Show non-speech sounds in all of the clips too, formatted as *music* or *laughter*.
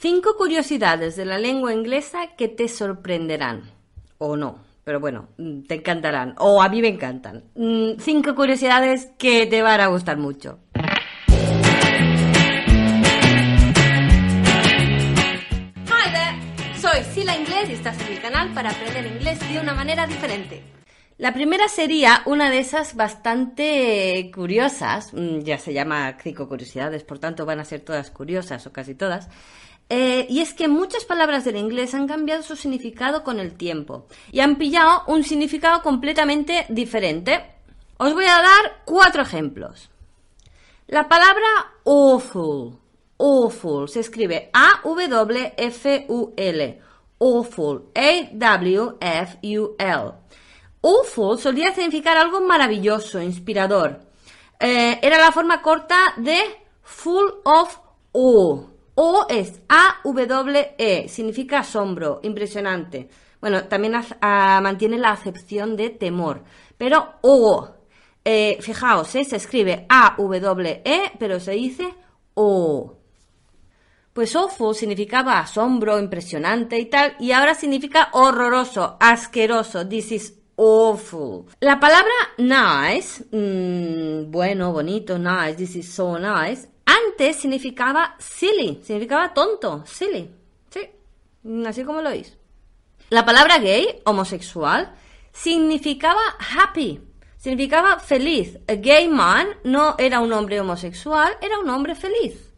Cinco curiosidades de la lengua inglesa que te sorprenderán. O no, pero bueno, mm, te encantarán. O a mí me encantan. Mm, Cinco curiosidades que te van a gustar mucho. Hi there, soy Sila Inglés y estás en mi canal para aprender inglés de una manera diferente. La primera sería una de esas bastante curiosas, mm, ya se llama cinco curiosidades, por tanto van a ser todas curiosas o casi todas, eh, y es que muchas palabras del inglés han cambiado su significado con el tiempo y han pillado un significado completamente diferente. Os voy a dar cuatro ejemplos. La palabra awful, awful, se escribe A-W-F-U-L, awful, A-W-F-U-L. Awful solía significar algo maravilloso, inspirador. Eh, era la forma corta de full of awe. O es A-W-E, significa asombro, impresionante. Bueno, también ah, mantiene la acepción de temor. Pero O, eh, fijaos, eh, se escribe A-W-E, pero se dice O. Pues awful significaba asombro, impresionante y tal, y ahora significa horroroso, asqueroso. This is awful. La palabra nice, mm, bueno, bonito, nice, this is so nice, antes significaba silly, significaba tonto, silly. Sí, así como lo oís. La palabra gay, homosexual, significaba happy, significaba feliz. A gay man no era un hombre homosexual, era un hombre feliz.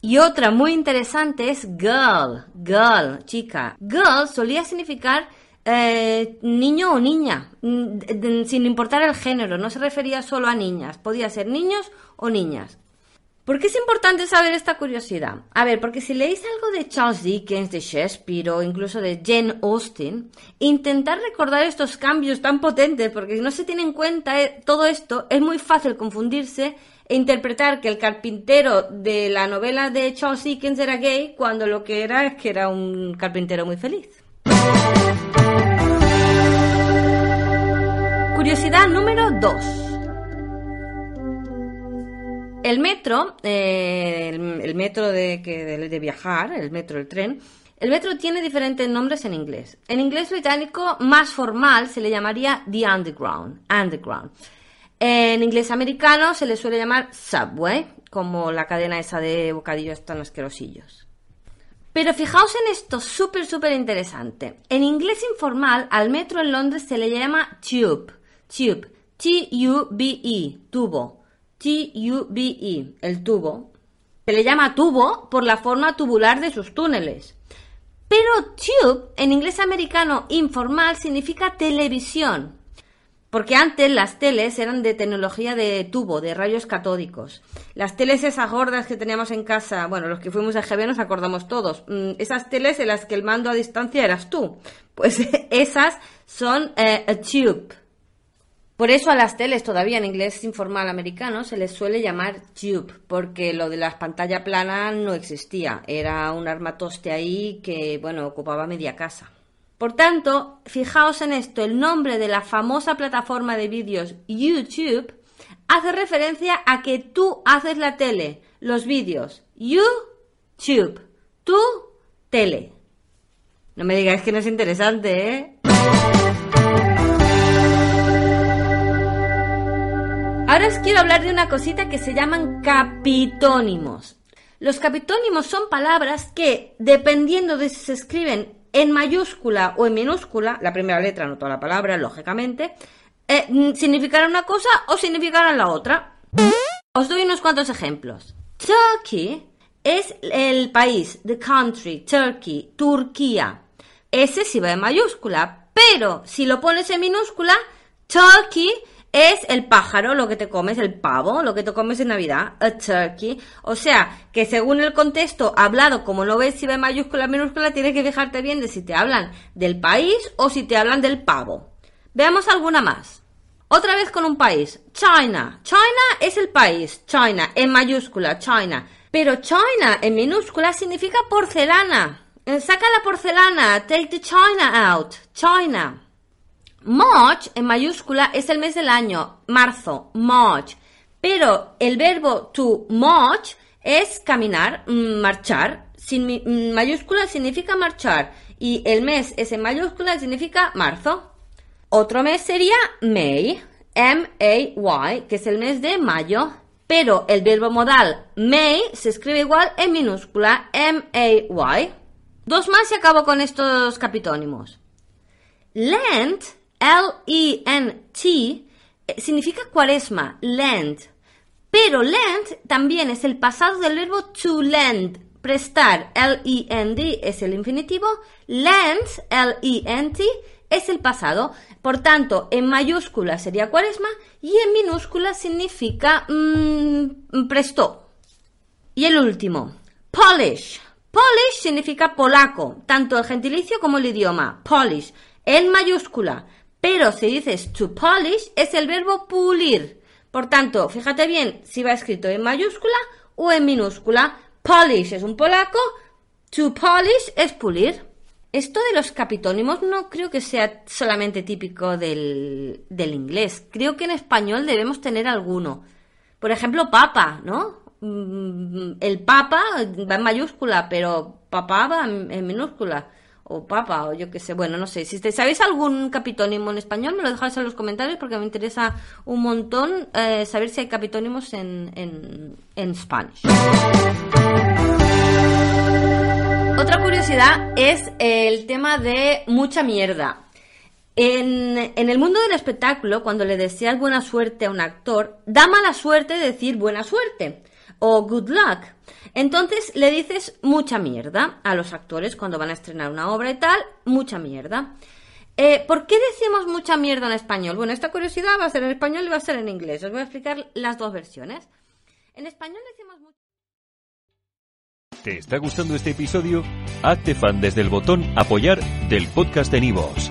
Y otra muy interesante es girl, girl, chica. Girl solía significar eh, niño o niña, mm, sin importar el género, no se refería solo a niñas, podía ser niños o niñas. ¿Por qué es importante saber esta curiosidad? A ver, porque si leéis algo de Charles Dickens, de Shakespeare o incluso de Jane Austen, intentar recordar estos cambios tan potentes, porque si no se tiene en cuenta eh, todo esto, es muy fácil confundirse e interpretar que el carpintero de la novela de Charles Dickens era gay cuando lo que era es que era un carpintero muy feliz. Curiosidad número 2. El metro, eh, el, metro de, que, de viajar, el metro, el tren, el metro tiene diferentes nombres en inglés. En inglés británico más formal se le llamaría the underground, underground. En inglés americano se le suele llamar subway, como la cadena esa de bocadillos tan asquerosillos. Pero fijaos en esto, súper, súper interesante. En inglés informal, al metro en Londres se le llama tube, tube, T-U-B-E, tubo, T-U-B-E, el tubo. Se le llama tubo por la forma tubular de sus túneles. Pero tube, en inglés americano informal, significa televisión. Porque antes las teles eran de tecnología de tubo, de rayos catódicos. Las teles esas gordas que teníamos en casa, bueno, los que fuimos a GB nos acordamos todos. mm, Esas teles en las que el mando a distancia eras tú. Pues *laughs* esas son eh, a tube. Por eso a las teles todavía en inglés informal americano se les suele llamar tube, porque lo de las pantalla plana no existía. Era un armatoste ahí que, bueno, ocupaba media casa. Por tanto, fijaos en esto, el nombre de la famosa plataforma de vídeos YouTube hace referencia a que tú haces la tele, los vídeos. YouTube. Tú, tele. No me digáis que no es interesante, ¿eh? Ahora os quiero hablar de una cosita que se llaman capitónimos. Los capitónimos son palabras que, dependiendo de si se escriben en mayúscula o en minúscula, la primera letra, no toda la palabra, lógicamente, eh, mm, significarán una cosa o significarán la otra. Os doy unos cuantos ejemplos. Turkey es el país, the country, Turkey, Turquía. Ese sí va en mayúscula, pero si lo pones en minúscula, Turkey es el pájaro, lo que te comes, el pavo, lo que te comes en Navidad, a turkey. O sea, que según el contexto hablado, como no ves si va mayúscula minúscula, tienes que fijarte bien de si te hablan del país o si te hablan del pavo. Veamos alguna más. Otra vez con un país. China. China es el país. China en mayúscula, China. Pero China en minúscula significa porcelana. Saca la porcelana. Take the China out. China. March en mayúscula es el mes del año, marzo, March. Pero el verbo to march es caminar, mm, marchar. Sin mm, mayúscula significa marchar. Y el mes es en mayúscula significa marzo. Otro mes sería May, M-A-Y, que es el mes de mayo. Pero el verbo modal May se escribe igual en minúscula, M-A-Y. Dos más y acabo con estos capitónimos. Lent L-E-N-T eh, significa cuaresma, Lent. Pero Lent también es el pasado del verbo to lend, prestar, L-E-N-D es el infinitivo, Lent, L-E-N-T, es el pasado. Por tanto, en mayúscula sería cuaresma y en minúscula significa mm, prestó. Y el último, Polish. Polish significa polaco, tanto el gentilicio como el idioma, Polish, en mayúscula. Pero si dices to polish es el verbo pulir. Por tanto, fíjate bien si va escrito en mayúscula o en minúscula. Polish es un polaco, to polish es pulir. Esto de los capitónimos no creo que sea solamente típico del, del inglés. Creo que en español debemos tener alguno. Por ejemplo, papa, ¿no? Mm, el papa va en mayúscula, pero papá va en minúscula o papa o yo qué sé, bueno, no sé, si sabéis algún capitónimo en español me lo dejáis en los comentarios porque me interesa un montón eh, saber si hay capitónimos en, en, en Spanish. Otra curiosidad es el tema de mucha mierda. En, en, el mundo del espectáculo, cuando le deseas buena suerte a un actor, da mala suerte decir buena suerte o good luck. Entonces le dices mucha mierda a los actores cuando van a estrenar una obra y tal, mucha mierda. Eh, ¿Por qué decimos mucha mierda en español? Bueno, esta curiosidad va a ser en español y va a ser en inglés. Os voy a explicar las dos versiones. En español decimos mucha ¿Te está gustando este episodio? Hazte fan desde el botón apoyar del podcast de Nivos.